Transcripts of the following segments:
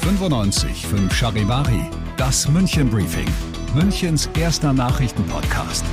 95 5 Charivari, das München Briefing, Münchens erster Nachrichtenpodcast.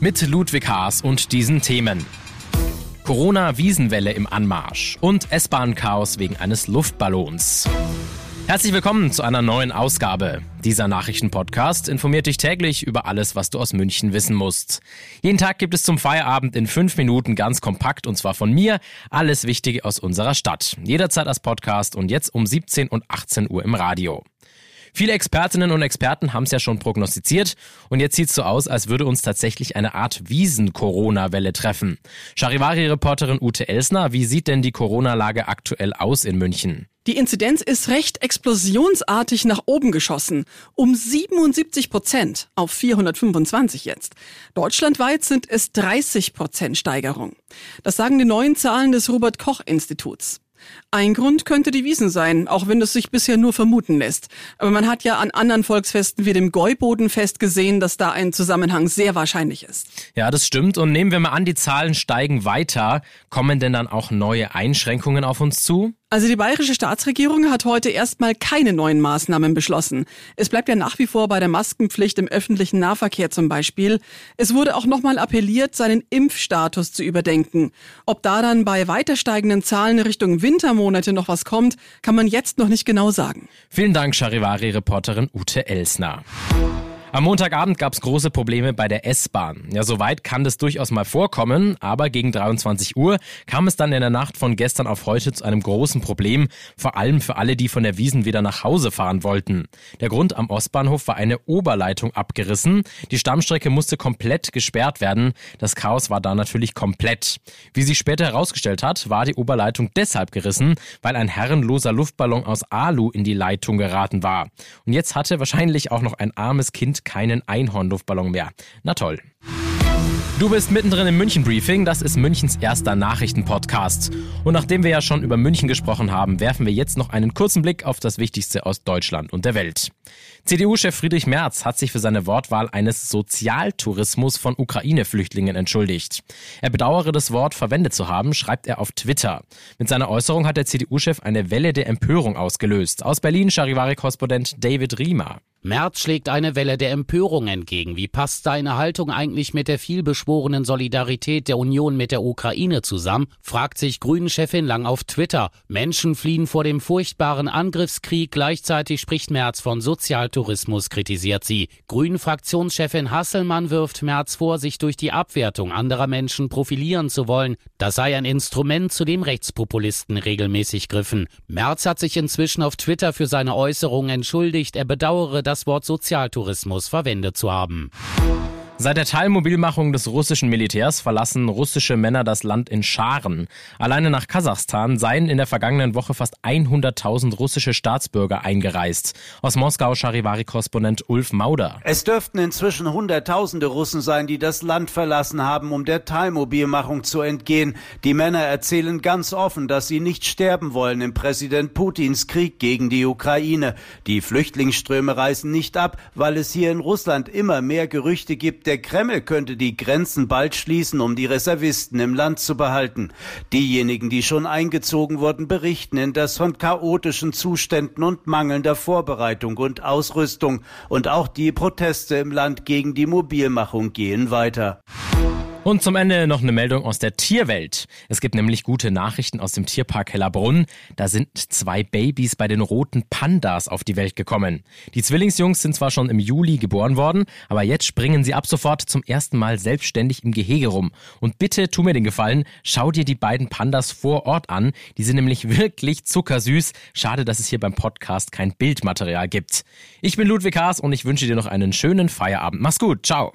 Mit Ludwig Haas und diesen Themen. Corona-Wiesenwelle im Anmarsch und S-Bahn-Chaos wegen eines Luftballons. Herzlich willkommen zu einer neuen Ausgabe. Dieser Nachrichtenpodcast informiert dich täglich über alles, was du aus München wissen musst. Jeden Tag gibt es zum Feierabend in fünf Minuten ganz kompakt und zwar von mir alles Wichtige aus unserer Stadt. Jederzeit als Podcast und jetzt um 17 und 18 Uhr im Radio. Viele Expertinnen und Experten haben es ja schon prognostiziert und jetzt sieht es so aus, als würde uns tatsächlich eine Art Wiesen-Corona-Welle treffen. Charivari-Reporterin Ute Elsner, wie sieht denn die Corona-Lage aktuell aus in München? Die Inzidenz ist recht explosionsartig nach oben geschossen. Um 77 Prozent auf 425 jetzt. Deutschlandweit sind es 30 Prozent Steigerung. Das sagen die neuen Zahlen des Robert Koch Instituts. Ein Grund könnte die Wiesen sein, auch wenn das sich bisher nur vermuten lässt. Aber man hat ja an anderen Volksfesten wie dem Gäubodenfest gesehen, dass da ein Zusammenhang sehr wahrscheinlich ist. Ja, das stimmt. Und nehmen wir mal an, die Zahlen steigen weiter. Kommen denn dann auch neue Einschränkungen auf uns zu? Also die bayerische Staatsregierung hat heute erstmal keine neuen Maßnahmen beschlossen. Es bleibt ja nach wie vor bei der Maskenpflicht im öffentlichen Nahverkehr zum Beispiel. Es wurde auch nochmal appelliert, seinen Impfstatus zu überdenken. Ob da dann bei weiter steigenden Zahlen Richtung Wintermonate noch was kommt, kann man jetzt noch nicht genau sagen. Vielen Dank, Charivari-Reporterin Ute Elsner. Am Montagabend gab es große Probleme bei der S-Bahn. Ja, soweit kann das durchaus mal vorkommen, aber gegen 23 Uhr kam es dann in der Nacht von gestern auf heute zu einem großen Problem, vor allem für alle, die von der Wiesen wieder nach Hause fahren wollten. Der Grund am Ostbahnhof war eine Oberleitung abgerissen. Die Stammstrecke musste komplett gesperrt werden. Das Chaos war da natürlich komplett. Wie sich später herausgestellt hat, war die Oberleitung deshalb gerissen, weil ein herrenloser Luftballon aus Alu in die Leitung geraten war. Und jetzt hatte wahrscheinlich auch noch ein armes Kind keinen Einhornluftballon mehr. Na toll. Du bist mittendrin im München Briefing, das ist Münchens erster Nachrichtenpodcast. Und nachdem wir ja schon über München gesprochen haben, werfen wir jetzt noch einen kurzen Blick auf das Wichtigste aus Deutschland und der Welt. CDU-Chef Friedrich Merz hat sich für seine Wortwahl eines Sozialtourismus von Ukraine-Flüchtlingen entschuldigt. Er bedauere das Wort verwendet zu haben, schreibt er auf Twitter. Mit seiner Äußerung hat der CDU-Chef eine Welle der Empörung ausgelöst. Aus Berlin Charivari-Korrespondent David Riemer. Merz schlägt eine Welle der Empörung entgegen. Wie passt seine Haltung eigentlich mit der vielbeschworenen Solidarität der Union mit der Ukraine zusammen? fragt sich Grünen-Chefin Lang auf Twitter. Menschen fliehen vor dem furchtbaren Angriffskrieg. Gleichzeitig spricht Merz von Sozialtourismus, kritisiert sie. Grünen-Fraktionschefin Hasselmann wirft Merz vor, sich durch die Abwertung anderer Menschen profilieren zu wollen. Das sei ein Instrument, zu dem Rechtspopulisten regelmäßig griffen. Merz hat sich inzwischen auf Twitter für seine Äußerungen entschuldigt. Er bedauere, das Wort Sozialtourismus verwendet zu haben. Seit der Teilmobilmachung des russischen Militärs verlassen russische Männer das Land in Scharen. Alleine nach Kasachstan seien in der vergangenen Woche fast 100.000 russische Staatsbürger eingereist. Aus Moskau Charivari-Korrespondent Ulf Mauder. Es dürften inzwischen Hunderttausende Russen sein, die das Land verlassen haben, um der Teilmobilmachung zu entgehen. Die Männer erzählen ganz offen, dass sie nicht sterben wollen im Präsident Putins Krieg gegen die Ukraine. Die Flüchtlingsströme reißen nicht ab, weil es hier in Russland immer mehr Gerüchte gibt, der Kreml könnte die Grenzen bald schließen, um die Reservisten im Land zu behalten. Diejenigen, die schon eingezogen wurden, berichten indes von chaotischen Zuständen und mangelnder Vorbereitung und Ausrüstung. Und auch die Proteste im Land gegen die Mobilmachung gehen weiter. Und zum Ende noch eine Meldung aus der Tierwelt. Es gibt nämlich gute Nachrichten aus dem Tierpark Hellerbrunn. Da sind zwei Babys bei den roten Pandas auf die Welt gekommen. Die Zwillingsjungs sind zwar schon im Juli geboren worden, aber jetzt springen sie ab sofort zum ersten Mal selbstständig im Gehege rum. Und bitte tu mir den Gefallen, schau dir die beiden Pandas vor Ort an. Die sind nämlich wirklich zuckersüß. Schade, dass es hier beim Podcast kein Bildmaterial gibt. Ich bin Ludwig Haas und ich wünsche dir noch einen schönen Feierabend. Mach's gut, ciao.